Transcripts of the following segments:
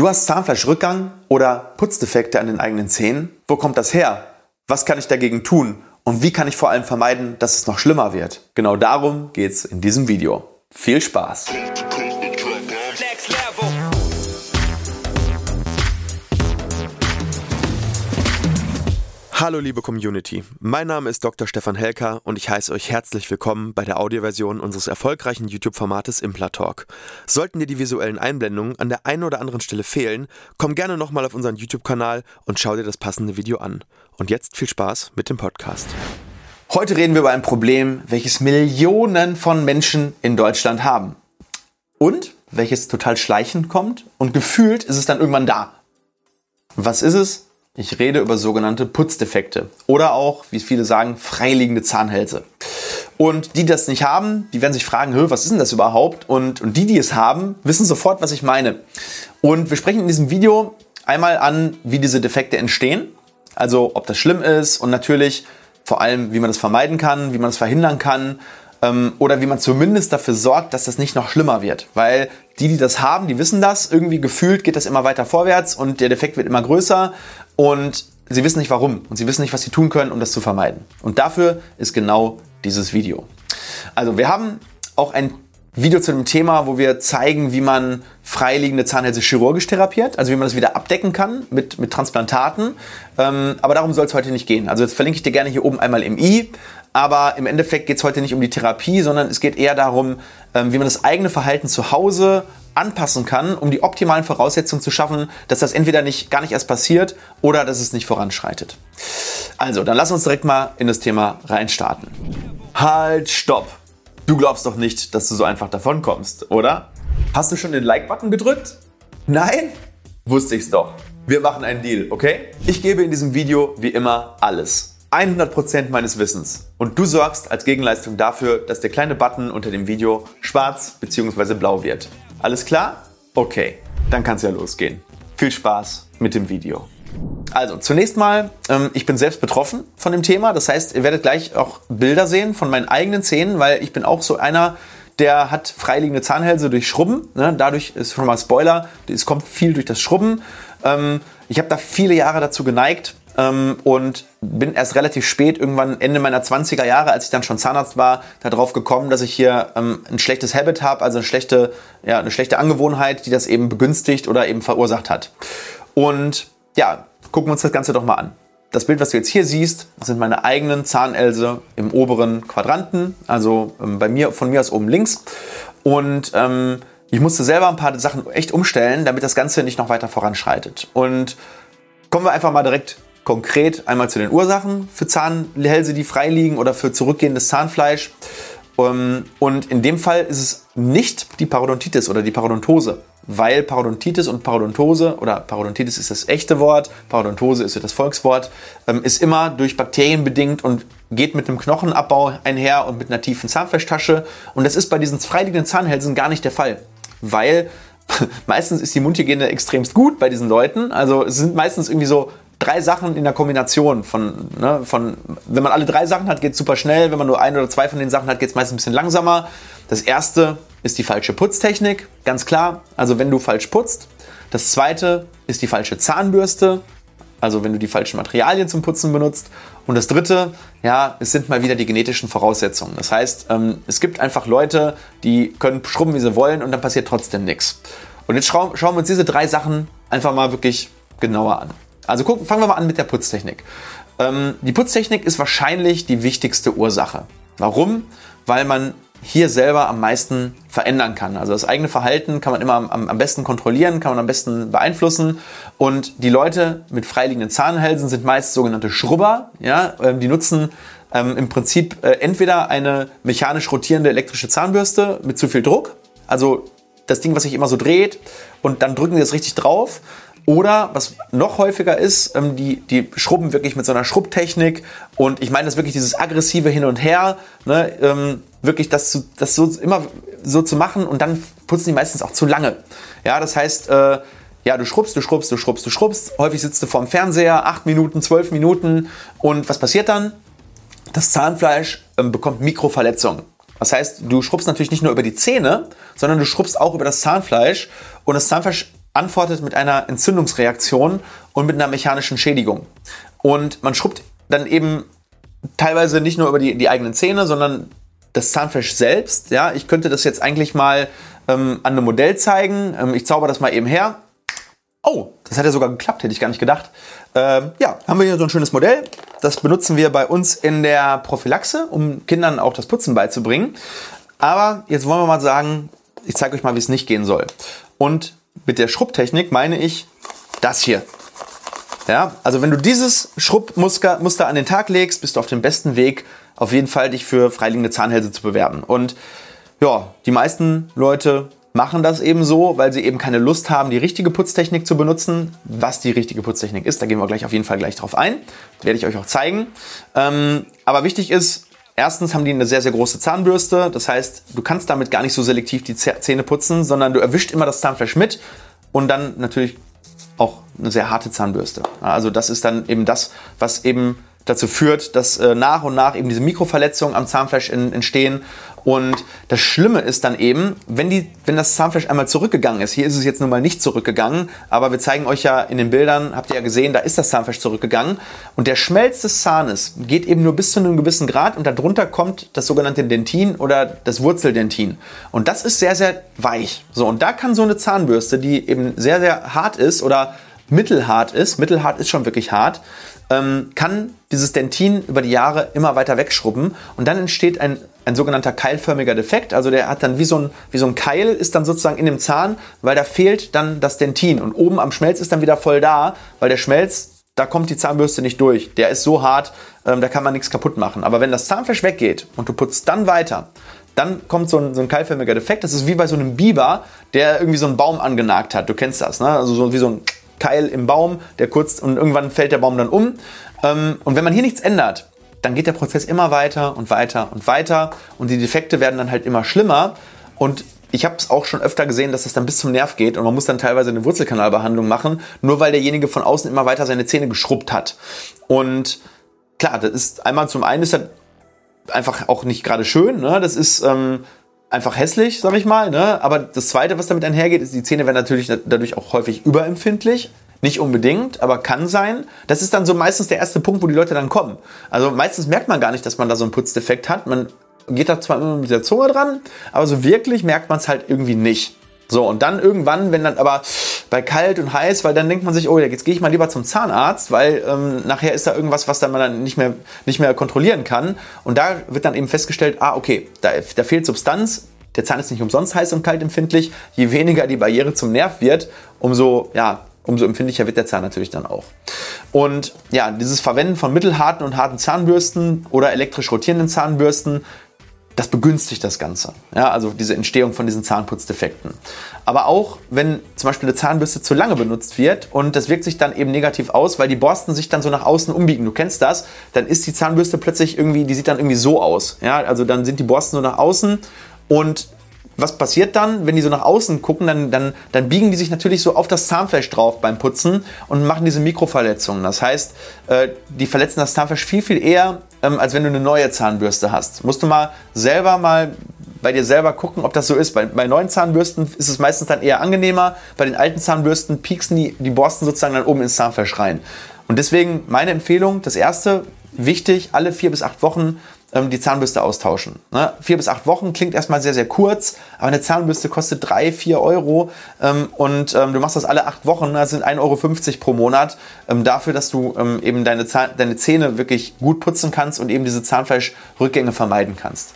Du hast Zahnfleischrückgang oder Putzdefekte an den eigenen Zähnen? Wo kommt das her? Was kann ich dagegen tun? Und wie kann ich vor allem vermeiden, dass es noch schlimmer wird? Genau darum geht es in diesem Video. Viel Spaß! Hallo liebe Community, mein Name ist Dr. Stefan Helker und ich heiße euch herzlich willkommen bei der Audioversion unseres erfolgreichen YouTube-Formates Implatalk. Sollten dir die visuellen Einblendungen an der einen oder anderen Stelle fehlen, komm gerne nochmal auf unseren YouTube-Kanal und schau dir das passende Video an. Und jetzt viel Spaß mit dem Podcast. Heute reden wir über ein Problem, welches Millionen von Menschen in Deutschland haben. Und welches total schleichend kommt und gefühlt ist es dann irgendwann da. Was ist es? Ich rede über sogenannte Putzdefekte oder auch, wie viele sagen, freiliegende Zahnhälse. Und die, die das nicht haben, die werden sich fragen, was ist denn das überhaupt? Und, und die, die es haben, wissen sofort, was ich meine. Und wir sprechen in diesem Video einmal an, wie diese Defekte entstehen, also ob das schlimm ist und natürlich vor allem, wie man das vermeiden kann, wie man es verhindern kann ähm, oder wie man zumindest dafür sorgt, dass das nicht noch schlimmer wird. Weil die, die das haben, die wissen das. Irgendwie gefühlt geht das immer weiter vorwärts und der Defekt wird immer größer und sie wissen nicht warum und sie wissen nicht, was sie tun können, um das zu vermeiden. Und dafür ist genau dieses Video. Also wir haben auch ein Video zu dem Thema, wo wir zeigen, wie man freiliegende Zahnhälse chirurgisch therapiert, also wie man das wieder abdecken kann mit, mit Transplantaten. Ähm, aber darum soll es heute nicht gehen. Also jetzt verlinke ich dir gerne hier oben einmal im i. Aber im Endeffekt geht es heute nicht um die Therapie, sondern es geht eher darum, ähm, wie man das eigene Verhalten zu Hause anpassen kann, um die optimalen Voraussetzungen zu schaffen, dass das entweder nicht, gar nicht erst passiert oder dass es nicht voranschreitet. Also, dann lass uns direkt mal in das Thema reinstarten. Halt, stopp! Du glaubst doch nicht, dass du so einfach davon kommst, oder? Hast du schon den Like-Button gedrückt? Nein? Wusste ich's doch. Wir machen einen Deal, okay? Ich gebe in diesem Video wie immer alles. 100% meines Wissens. Und du sorgst als Gegenleistung dafür, dass der kleine Button unter dem Video schwarz bzw. blau wird. Alles klar? Okay, dann kann es ja losgehen. Viel Spaß mit dem Video. Also zunächst mal, ähm, ich bin selbst betroffen von dem Thema. Das heißt, ihr werdet gleich auch Bilder sehen von meinen eigenen Zähnen, weil ich bin auch so einer, der hat freiliegende Zahnhälse durch Schrubben. Ne? Dadurch ist schon mal Spoiler, es kommt viel durch das Schrubben. Ähm, ich habe da viele Jahre dazu geneigt, ähm, und bin erst relativ spät, irgendwann Ende meiner 20er Jahre, als ich dann schon Zahnarzt war, darauf gekommen, dass ich hier ähm, ein schlechtes Habit habe, also eine schlechte, ja, eine schlechte Angewohnheit, die das eben begünstigt oder eben verursacht hat. Und ja, gucken wir uns das Ganze doch mal an. Das Bild, was du jetzt hier siehst, sind meine eigenen Zahnelse im oberen Quadranten, also ähm, bei mir, von mir aus oben links. Und ähm, ich musste selber ein paar Sachen echt umstellen, damit das Ganze nicht noch weiter voranschreitet. Und kommen wir einfach mal direkt konkret einmal zu den Ursachen für Zahnhälse, die frei liegen oder für zurückgehendes Zahnfleisch. Ähm, und in dem Fall ist es nicht die Parodontitis oder die Parodontose, weil Parodontitis und Parodontose oder Parodontitis ist das echte Wort, Parodontose ist das Volkswort, ähm, ist immer durch Bakterien bedingt und geht mit einem Knochenabbau einher und mit einer tiefen Zahnfleischtasche. Und das ist bei diesen freiliegenden Zahnhälsen gar nicht der Fall, weil meistens ist die Mundhygiene extremst gut bei diesen Leuten. Also es sind meistens irgendwie so drei Sachen in der Kombination von, ne, von wenn man alle drei Sachen hat, geht es super schnell. Wenn man nur ein oder zwei von den Sachen hat, geht es meistens ein bisschen langsamer. Das erste ist die falsche Putztechnik, ganz klar. Also wenn du falsch putzt. Das zweite ist die falsche Zahnbürste. Also wenn du die falschen Materialien zum Putzen benutzt. Und das dritte, ja, es sind mal wieder die genetischen Voraussetzungen. Das heißt, ähm, es gibt einfach Leute, die können schrubben, wie sie wollen und dann passiert trotzdem nichts. Und jetzt schauen, schauen wir uns diese drei Sachen einfach mal wirklich genauer an. Also gucken, fangen wir mal an mit der Putztechnik. Ähm, die Putztechnik ist wahrscheinlich die wichtigste Ursache. Warum? Weil man hier selber am meisten verändern kann. Also das eigene Verhalten kann man immer am, am, besten kontrollieren, kann man am besten beeinflussen. Und die Leute mit freiliegenden Zahnhälsen sind meist sogenannte Schrubber. Ja? Ähm, die nutzen ähm, im Prinzip äh, entweder eine mechanisch rotierende elektrische Zahnbürste mit zu viel Druck, also das Ding, was sich immer so dreht, und dann drücken sie das richtig drauf. Oder was noch häufiger ist, ähm, die, die schrubben wirklich mit so einer Schrubbtechnik. Und ich meine das wirklich dieses aggressive Hin und Her, ne, ähm, wirklich das, zu, das so immer so zu machen und dann putzen die meistens auch zu lange. Ja, das heißt, äh, ja, du schrubbst, du schrubbst, du schrubbst, du schrubbst. Häufig sitzt du vorm Fernseher, acht Minuten, zwölf Minuten. Und was passiert dann? Das Zahnfleisch ähm, bekommt Mikroverletzungen. Das heißt, du schrubbst natürlich nicht nur über die Zähne, sondern du schrubbst auch über das Zahnfleisch. Und das Zahnfleisch antwortet mit einer Entzündungsreaktion und mit einer mechanischen Schädigung. Und man schrubbt dann eben teilweise nicht nur über die, die eigenen Zähne, sondern das Zahnfleisch selbst. Ja, ich könnte das jetzt eigentlich mal ähm, an einem Modell zeigen. Ähm, ich zauber das mal eben her. Oh, das hat ja sogar geklappt, hätte ich gar nicht gedacht. Ähm, ja, haben wir hier so ein schönes Modell. Das benutzen wir bei uns in der Prophylaxe, um Kindern auch das Putzen beizubringen. Aber jetzt wollen wir mal sagen, ich zeige euch mal, wie es nicht gehen soll. Und mit der Schrubbtechnik meine ich das hier. Ja, also wenn du dieses Schrubbmuster an den Tag legst, bist du auf dem besten Weg, auf jeden Fall dich für freiliegende Zahnhälse zu bewerben. Und ja, die meisten Leute machen das eben so, weil sie eben keine Lust haben, die richtige Putztechnik zu benutzen. Was die richtige Putztechnik ist, da gehen wir gleich auf jeden Fall gleich drauf ein. Das werde ich euch auch zeigen. Ähm, aber wichtig ist, erstens haben die eine sehr, sehr große Zahnbürste. Das heißt, du kannst damit gar nicht so selektiv die Zähne putzen, sondern du erwischt immer das Zahnfleisch mit und dann natürlich auch eine sehr harte Zahnbürste. Also das ist dann eben das, was eben dazu führt, dass äh, nach und nach eben diese Mikroverletzungen am Zahnfleisch in, entstehen. Und das Schlimme ist dann eben, wenn, die, wenn das Zahnfleisch einmal zurückgegangen ist, hier ist es jetzt nun mal nicht zurückgegangen, aber wir zeigen euch ja in den Bildern, habt ihr ja gesehen, da ist das Zahnfleisch zurückgegangen und der Schmelz des Zahnes geht eben nur bis zu einem gewissen Grad und darunter kommt das sogenannte Dentin oder das Wurzeldentin. Und das ist sehr, sehr weich. So, und da kann so eine Zahnbürste, die eben sehr, sehr hart ist oder mittelhart ist, mittelhart ist schon wirklich hart, ähm, kann dieses Dentin über die Jahre immer weiter wegschrubben und dann entsteht ein, ein sogenannter keilförmiger Defekt. Also der hat dann wie so, ein, wie so ein Keil ist dann sozusagen in dem Zahn, weil da fehlt dann das Dentin und oben am Schmelz ist dann wieder voll da, weil der Schmelz, da kommt die Zahnbürste nicht durch. Der ist so hart, ähm, da kann man nichts kaputt machen. Aber wenn das Zahnfleisch weggeht und du putzt dann weiter, dann kommt so ein, so ein keilförmiger Defekt. Das ist wie bei so einem Biber, der irgendwie so einen Baum angenagt hat. Du kennst das, ne? Also so wie so ein Keil im Baum, der kurz und irgendwann fällt der Baum dann um. Ähm, und wenn man hier nichts ändert, dann geht der Prozess immer weiter und weiter und weiter und die Defekte werden dann halt immer schlimmer. Und ich habe es auch schon öfter gesehen, dass das dann bis zum Nerv geht und man muss dann teilweise eine Wurzelkanalbehandlung machen, nur weil derjenige von außen immer weiter seine Zähne geschrubbt hat. Und klar, das ist einmal zum einen ist das einfach auch nicht gerade schön, ne? das ist ähm, einfach hässlich, sag ich mal. Ne? Aber das Zweite, was damit einhergeht, ist, die Zähne werden natürlich dadurch auch häufig überempfindlich. Nicht unbedingt, aber kann sein. Das ist dann so meistens der erste Punkt, wo die Leute dann kommen. Also meistens merkt man gar nicht, dass man da so einen Putzdefekt hat. Man geht da zwar immer mit der Zunge dran, aber so wirklich merkt man es halt irgendwie nicht. So, und dann irgendwann, wenn dann aber bei kalt und heiß, weil dann denkt man sich, oh, jetzt gehe ich mal lieber zum Zahnarzt, weil ähm, nachher ist da irgendwas, was dann man dann nicht mehr, nicht mehr kontrollieren kann. Und da wird dann eben festgestellt, ah, okay, da, da fehlt Substanz, der Zahn ist nicht umsonst heiß und kalt empfindlich. Je weniger die Barriere zum Nerv wird, umso, ja, umso empfindlicher wird der Zahn natürlich dann auch. Und ja, dieses Verwenden von mittelharten und harten Zahnbürsten oder elektrisch rotierenden Zahnbürsten das begünstigt das Ganze. Ja, also diese Entstehung von diesen Zahnputzdefekten. Aber auch wenn zum Beispiel eine Zahnbürste zu lange benutzt wird und das wirkt sich dann eben negativ aus, weil die Borsten sich dann so nach außen umbiegen. Du kennst das, dann ist die Zahnbürste plötzlich irgendwie, die sieht dann irgendwie so aus. Ja, also dann sind die Borsten so nach außen und was passiert dann, wenn die so nach außen gucken, dann, dann, dann biegen die sich natürlich so auf das Zahnfleisch drauf beim Putzen und machen diese Mikroverletzungen. Das heißt, äh, die verletzen das Zahnfleisch viel, viel eher, ähm, als wenn du eine neue Zahnbürste hast. Musst du mal selber mal bei dir selber gucken, ob das so ist. Bei, bei neuen Zahnbürsten ist es meistens dann eher angenehmer. Bei den alten Zahnbürsten pieksen die, die Borsten sozusagen dann oben ins Zahnfleisch rein. Und deswegen meine Empfehlung, das erste, wichtig, alle vier bis acht Wochen ähm, die Zahnbürste austauschen. Ne? Vier bis acht Wochen klingt erstmal sehr, sehr kurz, aber eine Zahnbürste kostet drei, vier Euro ähm, und ähm, du machst das alle acht Wochen, das sind 1,50 Euro pro Monat, ähm, dafür, dass du ähm, eben deine, Zahn deine Zähne wirklich gut putzen kannst und eben diese Zahnfleischrückgänge vermeiden kannst.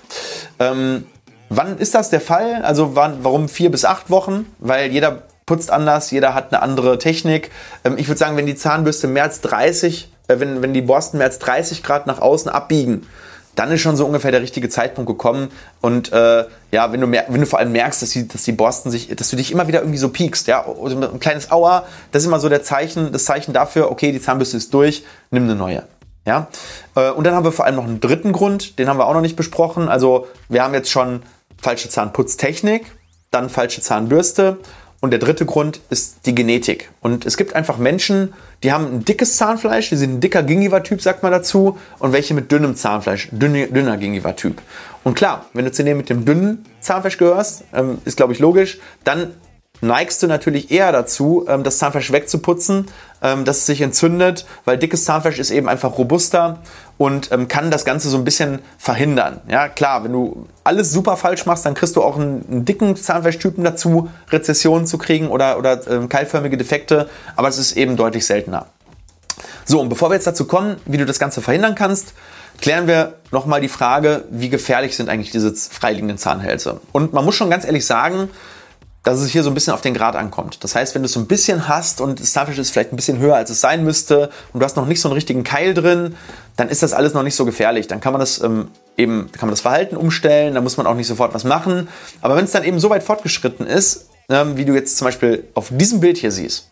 Ähm, wann ist das der Fall? Also wann, warum vier bis acht Wochen? Weil jeder putzt anders, jeder hat eine andere Technik. ich würde sagen, wenn die Zahnbürste mehr als 30, äh, wenn, wenn die Borsten mehr als 30 Grad nach außen abbiegen, dann ist schon so ungefähr der richtige Zeitpunkt gekommen. Und äh, ja, wenn du, wenn du vor allem merkst, dass die, dass die Borsten sich, dass du dich immer wieder irgendwie so piekst, ja, ein kleines Aua, das ist immer so der Zeichen, das Zeichen dafür, okay, die Zahnbürste ist durch, nimm eine neue. Ja? Äh, und dann haben wir vor allem noch einen dritten Grund, den haben wir auch noch nicht besprochen. Also wir haben jetzt schon falsche Zahnputztechnik, dann falsche Zahnbürste und der dritte Grund ist die Genetik. Und es gibt einfach Menschen, die haben ein dickes Zahnfleisch, die sind ein dicker Gingiva-Typ, sagt man dazu, und welche mit dünnem Zahnfleisch, dünner, dünner Gingiva-Typ. Und klar, wenn du zu denen mit dem dünnen Zahnfleisch gehörst, ähm, ist glaube ich logisch, dann neigst du natürlich eher dazu, ähm, das Zahnfleisch wegzuputzen, ähm, dass es sich entzündet, weil dickes Zahnfleisch ist eben einfach robuster und ähm, kann das Ganze so ein bisschen verhindern. Ja, klar, wenn du alles super falsch machst, dann kriegst du auch einen, einen dicken Zahnfleischtypen dazu, Rezessionen zu kriegen oder, oder keilförmige Defekte, aber es ist eben deutlich seltener. So, und bevor wir jetzt dazu kommen, wie du das Ganze verhindern kannst, klären wir nochmal die Frage, wie gefährlich sind eigentlich diese freiliegenden Zahnhälse. Und man muss schon ganz ehrlich sagen, dass es hier so ein bisschen auf den Grad ankommt. Das heißt, wenn du es so ein bisschen hast und das Zahnfleisch ist vielleicht ein bisschen höher, als es sein müsste und du hast noch nicht so einen richtigen Keil drin, dann ist das alles noch nicht so gefährlich. Dann kann man das ähm, eben, kann man das Verhalten umstellen, da muss man auch nicht sofort was machen. Aber wenn es dann eben so weit fortgeschritten ist, ähm, wie du jetzt zum Beispiel auf diesem Bild hier siehst,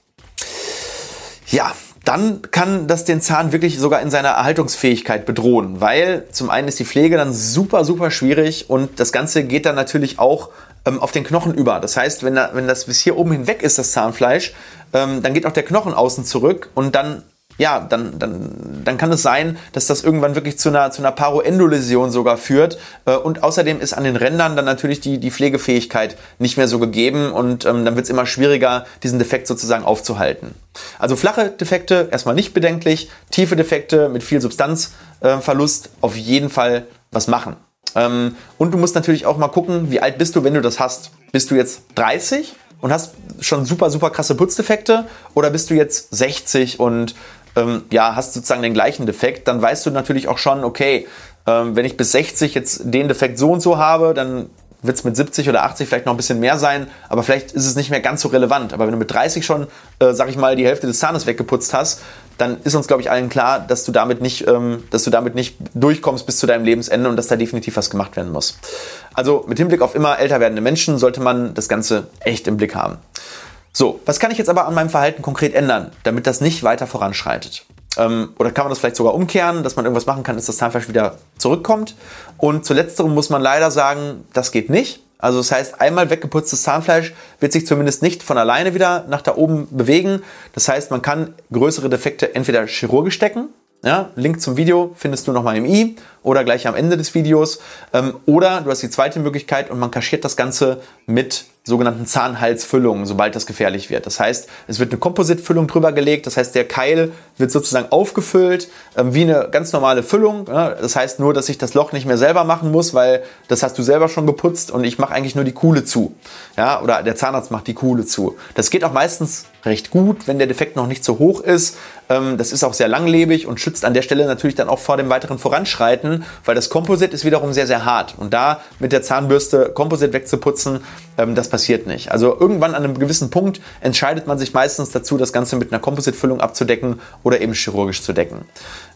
ja, dann kann das den Zahn wirklich sogar in seiner Erhaltungsfähigkeit bedrohen, weil zum einen ist die Pflege dann super, super schwierig und das Ganze geht dann natürlich auch ähm, auf den Knochen über. Das heißt, wenn, da, wenn das bis hier oben hinweg ist, das Zahnfleisch, ähm, dann geht auch der Knochen außen zurück und dann ja, dann, dann, dann kann es sein, dass das irgendwann wirklich zu einer, zu einer Paroendoläsion sogar führt. Äh, und außerdem ist an den Rändern dann natürlich die, die Pflegefähigkeit nicht mehr so gegeben und ähm, dann wird es immer schwieriger, diesen Defekt sozusagen aufzuhalten. Also flache Defekte erstmal nicht bedenklich, tiefe Defekte mit viel Substanzverlust äh, auf jeden Fall was machen. Ähm, und du musst natürlich auch mal gucken, wie alt bist du, wenn du das hast. Bist du jetzt 30 und hast schon super, super krasse Putzdefekte oder bist du jetzt 60 und ähm, ja, hast sozusagen den gleichen Defekt, dann weißt du natürlich auch schon, okay, ähm, wenn ich bis 60 jetzt den Defekt so und so habe, dann wird es mit 70 oder 80 vielleicht noch ein bisschen mehr sein, aber vielleicht ist es nicht mehr ganz so relevant. Aber wenn du mit 30 schon, äh, sag ich mal, die Hälfte des Zahnes weggeputzt hast, dann ist uns, glaube ich, allen klar, dass du damit nicht, ähm, dass du damit nicht durchkommst bis zu deinem Lebensende und dass da definitiv was gemacht werden muss. Also mit Hinblick auf immer älter werdende Menschen sollte man das Ganze echt im Blick haben. So, was kann ich jetzt aber an meinem Verhalten konkret ändern, damit das nicht weiter voranschreitet? Ähm, oder kann man das vielleicht sogar umkehren, dass man irgendwas machen kann, dass das Zahnfleisch wieder zurückkommt? Und zu letzterem muss man leider sagen, das geht nicht. Also das heißt, einmal weggeputztes Zahnfleisch wird sich zumindest nicht von alleine wieder nach da oben bewegen. Das heißt, man kann größere Defekte entweder chirurgisch stecken, ja, Link zum Video findest du nochmal im i oder gleich am Ende des Videos. Ähm, oder du hast die zweite Möglichkeit und man kaschiert das Ganze mit sogenannten Zahnhalsfüllungen, sobald das gefährlich wird. Das heißt, es wird eine Kompositfüllung drüber gelegt, das heißt, der Keil wird sozusagen aufgefüllt, ähm, wie eine ganz normale Füllung. Ja, das heißt nur, dass ich das Loch nicht mehr selber machen muss, weil das hast du selber schon geputzt und ich mache eigentlich nur die Kuhle zu. Ja, oder der Zahnarzt macht die Kuhle zu. Das geht auch meistens recht gut, wenn der Defekt noch nicht so hoch ist. Ähm, das ist auch sehr langlebig und schützt an der Stelle natürlich dann auch vor dem weiteren Voranschreiten, weil das Komposit ist wiederum sehr, sehr hart. Und da mit der Zahnbürste Komposit wegzuputzen, ähm, das passiert nicht. Also irgendwann an einem gewissen Punkt entscheidet man sich meistens dazu, das Ganze mit einer Kompositfüllung abzudecken oder eben chirurgisch zu decken.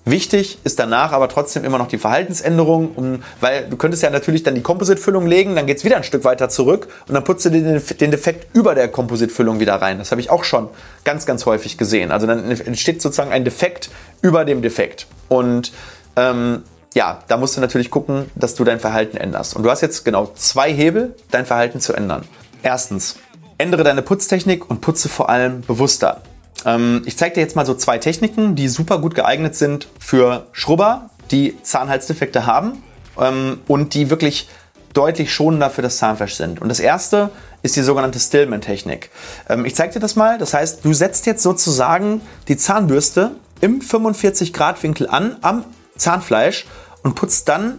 Wichtig ist danach aber trotzdem immer noch die Verhaltensänderung, um, weil du könntest ja natürlich dann die Kompositfüllung legen, dann geht es wieder ein Stück weiter zurück und dann putzt du den, den Defekt über der Kompositfüllung wieder rein. Das habe ich auch schon ganz, ganz häufig gesehen. Also dann entsteht sozusagen ein Defekt über dem Defekt. Und ähm, ja, da musst du natürlich gucken, dass du dein Verhalten änderst. Und du hast jetzt genau zwei Hebel, dein Verhalten zu ändern. Erstens, ändere deine Putztechnik und putze vor allem bewusster. Ähm, ich zeige dir jetzt mal so zwei Techniken, die super gut geeignet sind für Schrubber, die Zahnhalsdefekte haben ähm, und die wirklich deutlich schonender für das Zahnfleisch sind. Und das erste ist die sogenannte Stillman-Technik. Ähm, ich zeige dir das mal. Das heißt, du setzt jetzt sozusagen die Zahnbürste im 45 Grad Winkel an am Zahnfleisch und putzt dann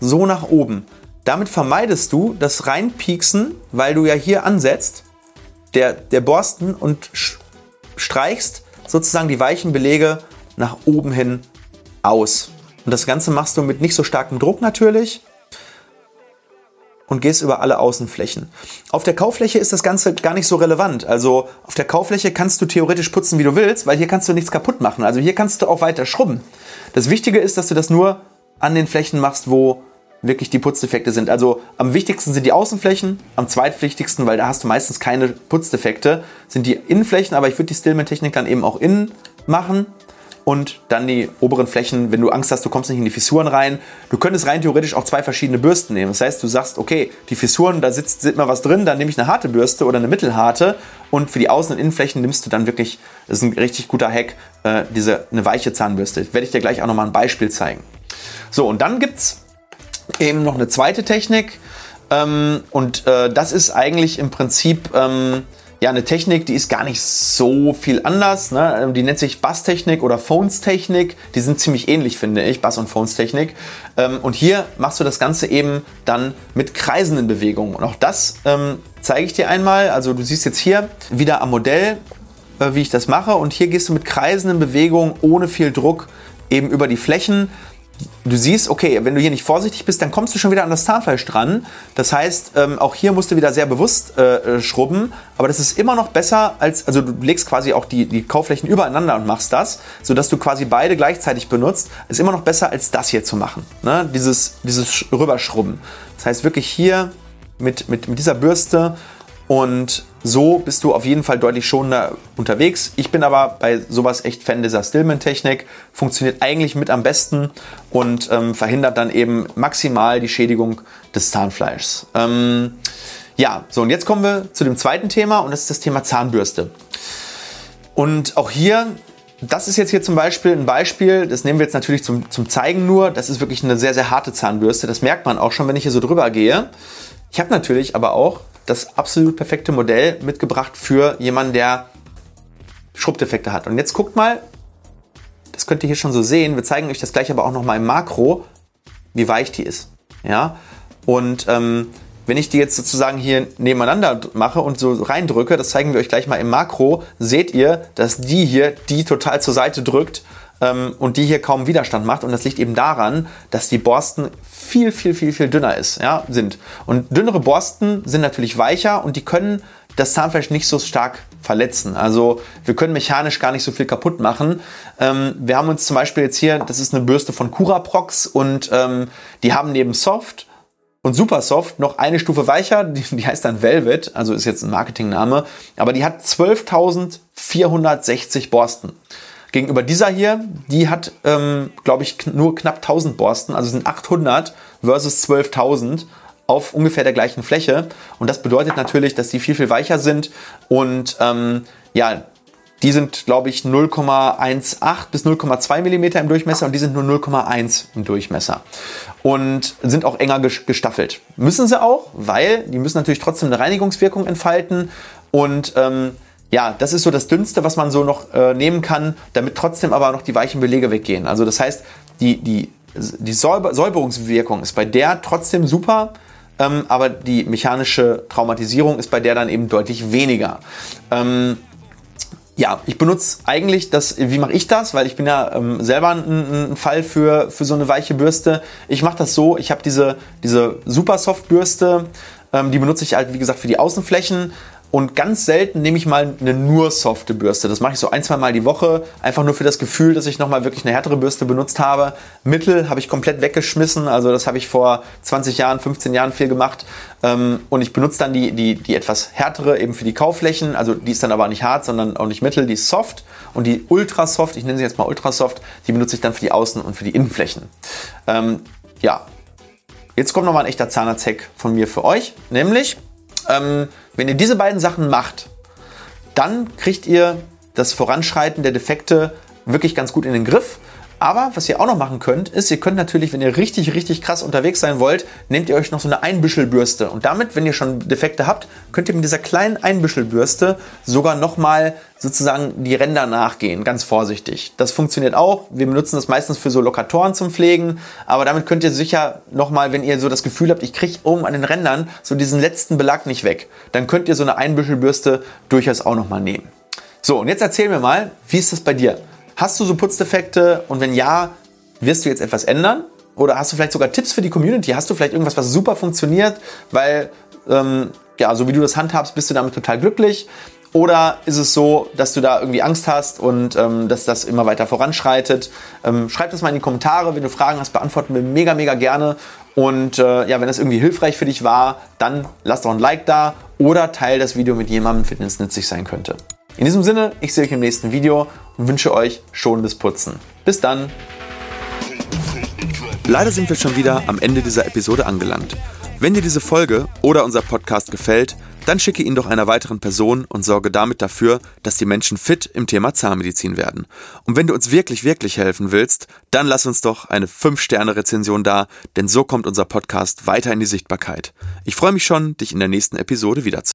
so nach oben. Damit vermeidest du das Reinpieksen, weil du ja hier ansetzt, der, der Borsten und streichst sozusagen die weichen Belege nach oben hin aus. Und das Ganze machst du mit nicht so starkem Druck natürlich und gehst über alle Außenflächen. Auf der Kaufläche ist das Ganze gar nicht so relevant. Also auf der Kaufläche kannst du theoretisch putzen, wie du willst, weil hier kannst du nichts kaputt machen. Also hier kannst du auch weiter schrubben. Das Wichtige ist, dass du das nur an den Flächen machst, wo wirklich die Putzdefekte sind. Also am wichtigsten sind die Außenflächen, am zweitwichtigsten, weil da hast du meistens keine Putzdefekte, sind die Innenflächen, aber ich würde die Stillman-Technik dann eben auch innen machen und dann die oberen Flächen, wenn du Angst hast, du kommst nicht in die Fissuren rein. Du könntest rein theoretisch auch zwei verschiedene Bürsten nehmen. Das heißt, du sagst, okay, die Fissuren, da sitzt, sitzt mal was drin, dann nehme ich eine harte Bürste oder eine mittelharte und für die Außen- und Innenflächen nimmst du dann wirklich, das ist ein richtig guter Hack, äh, diese, eine weiche Zahnbürste. Werde ich dir gleich auch nochmal ein Beispiel zeigen. So, und dann gibt es eben noch eine zweite Technik, Ähm, und äh, das ist eigentlich im Prinzip ähm, ja eine Technik, die ist gar nicht so viel anders. Ne? Ähm, die nennt sich Basstechnik oder Phones-Technik. Die sind ziemlich ähnlich, finde ich, Bass- und Phones-Technik. Ähm, und hier machst du das Ganze eben dann mit kreisenden Bewegungen. Und auch das ähm, zeige ich dir einmal. Also du siehst jetzt hier wieder am Modell, äh, wie ich das mache. Und hier gehst du mit kreisenden Bewegungen ohne viel Druck eben über die Flächen du siehst, okay, wenn du hier nicht vorsichtig bist, dann kommst du schon wieder an das Zahnfleisch dran. Das heißt, ähm, auch hier musst du wieder sehr bewusst äh, äh, schrubben. Aber das ist immer noch besser als, also du legst quasi auch die, die Kauflächen übereinander und machst das, sodass du quasi beide gleichzeitig benutzt. Ist immer noch besser als das hier zu machen. Ne? Dieses, dieses Rüberschrubben. Das heißt wirklich hier mit, mit, mit dieser Bürste und so bist du auf jeden Fall deutlich schonender unterwegs. Ich bin aber bei sowas echt Fan dieser Stillman-Technik. Funktioniert eigentlich mit am besten und ähm, verhindert dann eben maximal die Schädigung des Zahnfleischs. Ähm, ja, so und jetzt kommen wir zu dem zweiten Thema und das ist das Thema Zahnbürste. Und auch hier, das ist jetzt hier zum Beispiel ein Beispiel, das nehmen wir jetzt natürlich zum, zum Zeigen nur. Das ist wirklich eine sehr, sehr harte Zahnbürste. Das merkt man auch schon, wenn ich hier so drüber gehe. Ich habe natürlich aber auch das absolut perfekte Modell mitgebracht für jemanden, der Schrubbdefekte hat. Und jetzt guckt mal, das könnt ihr hier schon so sehen. Wir zeigen euch das gleich aber auch noch mal im Makro, wie weich die ist. Ja, und ähm, wenn ich die jetzt sozusagen hier nebeneinander mache und so reindrücke, das zeigen wir euch gleich mal im Makro, seht ihr, dass die hier die total zur Seite drückt ähm, und die hier kaum Widerstand macht. Und das liegt eben daran, dass die Borsten viel, viel, viel, viel dünner ist, ja, sind. Und dünnere Borsten sind natürlich weicher und die können das Zahnfleisch nicht so stark verletzen. Also wir können mechanisch gar nicht so viel kaputt machen. Ähm, wir haben uns zum Beispiel jetzt hier, das ist eine Bürste von Curaprox und ähm, die haben neben Soft und Super Soft noch eine Stufe weicher, die, die heißt dann Velvet, also ist jetzt ein Marketingname, aber die hat 12.460 Borsten. Gegenüber dieser hier, die hat, ähm, glaube ich, nur knapp 1000 Borsten, also sind 800 versus 12.000 auf ungefähr der gleichen Fläche. Und das bedeutet natürlich, dass die viel, viel weicher sind und ähm, ja, die sind, glaube ich, 0,18 bis 0,2 mm im Durchmesser und die sind nur 0,1 im Durchmesser. Und sind auch enger gestaffelt. Müssen sie auch, weil die müssen natürlich trotzdem eine Reinigungswirkung entfalten. Und ähm, ja, das ist so das Dünnste, was man so noch äh, nehmen kann, damit trotzdem aber noch die weichen Belege weggehen. Also das heißt, die, die, die Säuber Säuberungswirkung ist bei der trotzdem super, ähm, aber die mechanische Traumatisierung ist bei der dann eben deutlich weniger. Ähm, ja, ich benutze eigentlich das, wie mache ich das? Weil ich bin ja ähm, selber ein, ein, Fall für, für so eine weiche Bürste. Ich mache das so, ich habe diese, diese Super Soft Bürste, ähm, die benutze ich halt, wie gesagt, für die Außenflächen. Und ganz selten nehme ich mal eine nur softe Bürste. Das mache ich so ein, zwei Mal die Woche. Einfach nur für das Gefühl, dass ich nochmal wirklich eine härtere Bürste benutzt habe. Mittel habe ich komplett weggeschmissen. Also das habe ich vor 20 Jahren, 15 Jahren viel gemacht. Ähm, und ich benutze dann die, die, die etwas härtere eben für die Kaufflächen. Also die ist dann aber nicht hart, sondern auch nicht mittel. Die ist soft. Und die ultra soft, ich nenne sie jetzt mal ultra soft, die benutze ich dann für die Außen- und für die Innenflächen. Ähm, ja, jetzt kommt nochmal ein echter Zahnarzthack von mir für euch. Nämlich ähm, wenn ihr diese beiden Sachen macht, dann kriegt ihr das Voranschreiten der Defekte wirklich ganz gut in den Griff. Aber was ihr auch noch machen könnt, ist, ihr könnt natürlich, wenn ihr richtig, richtig krass unterwegs sein wollt, nehmt ihr euch noch so eine Einbüschelbürste. Und damit, wenn ihr schon Defekte habt, könnt ihr mit dieser kleinen Einbüschelbürste sogar nochmal sozusagen die Ränder nachgehen, ganz vorsichtig. Das funktioniert auch. Wir benutzen das meistens für so Lokatoren zum Pflegen, aber damit könnt ihr sicher nochmal, wenn ihr so das Gefühl habt, ich kriege oben an den Rändern so diesen letzten Belag nicht weg, dann könnt ihr so eine Einbüschelbürste durchaus auch nochmal nehmen. So, und jetzt erzähl mir mal, wie ist das bei dir? Hast du so Putzdefekte und wenn ja, wirst du jetzt etwas ändern? Oder hast du vielleicht sogar Tipps für die Community? Hast du vielleicht irgendwas, was super funktioniert? Weil, ähm, ja, so wie du das handhabst, bist du damit total glücklich. Oder ist es so, dass du da irgendwie Angst hast und ähm, dass das immer weiter voranschreitet? Ähm, schreib das mal in die Kommentare. Wenn du Fragen hast, beantworten wir mega, mega gerne. Und äh, ja, wenn das irgendwie hilfreich für dich war, dann lass doch ein Like da oder teile das Video mit jemandem, für den es nützlich sein könnte. In diesem Sinne, ich sehe euch im nächsten Video und wünsche euch schonendes Putzen. Bis dann! Leider sind wir schon wieder am Ende dieser Episode angelangt. Wenn dir diese Folge oder unser Podcast gefällt, dann schicke ihn doch einer weiteren Person und sorge damit dafür, dass die Menschen fit im Thema Zahnmedizin werden. Und wenn du uns wirklich, wirklich helfen willst, dann lass uns doch eine 5-Sterne-Rezension da, denn so kommt unser Podcast weiter in die Sichtbarkeit. Ich freue mich schon, dich in der nächsten Episode wiederzusehen.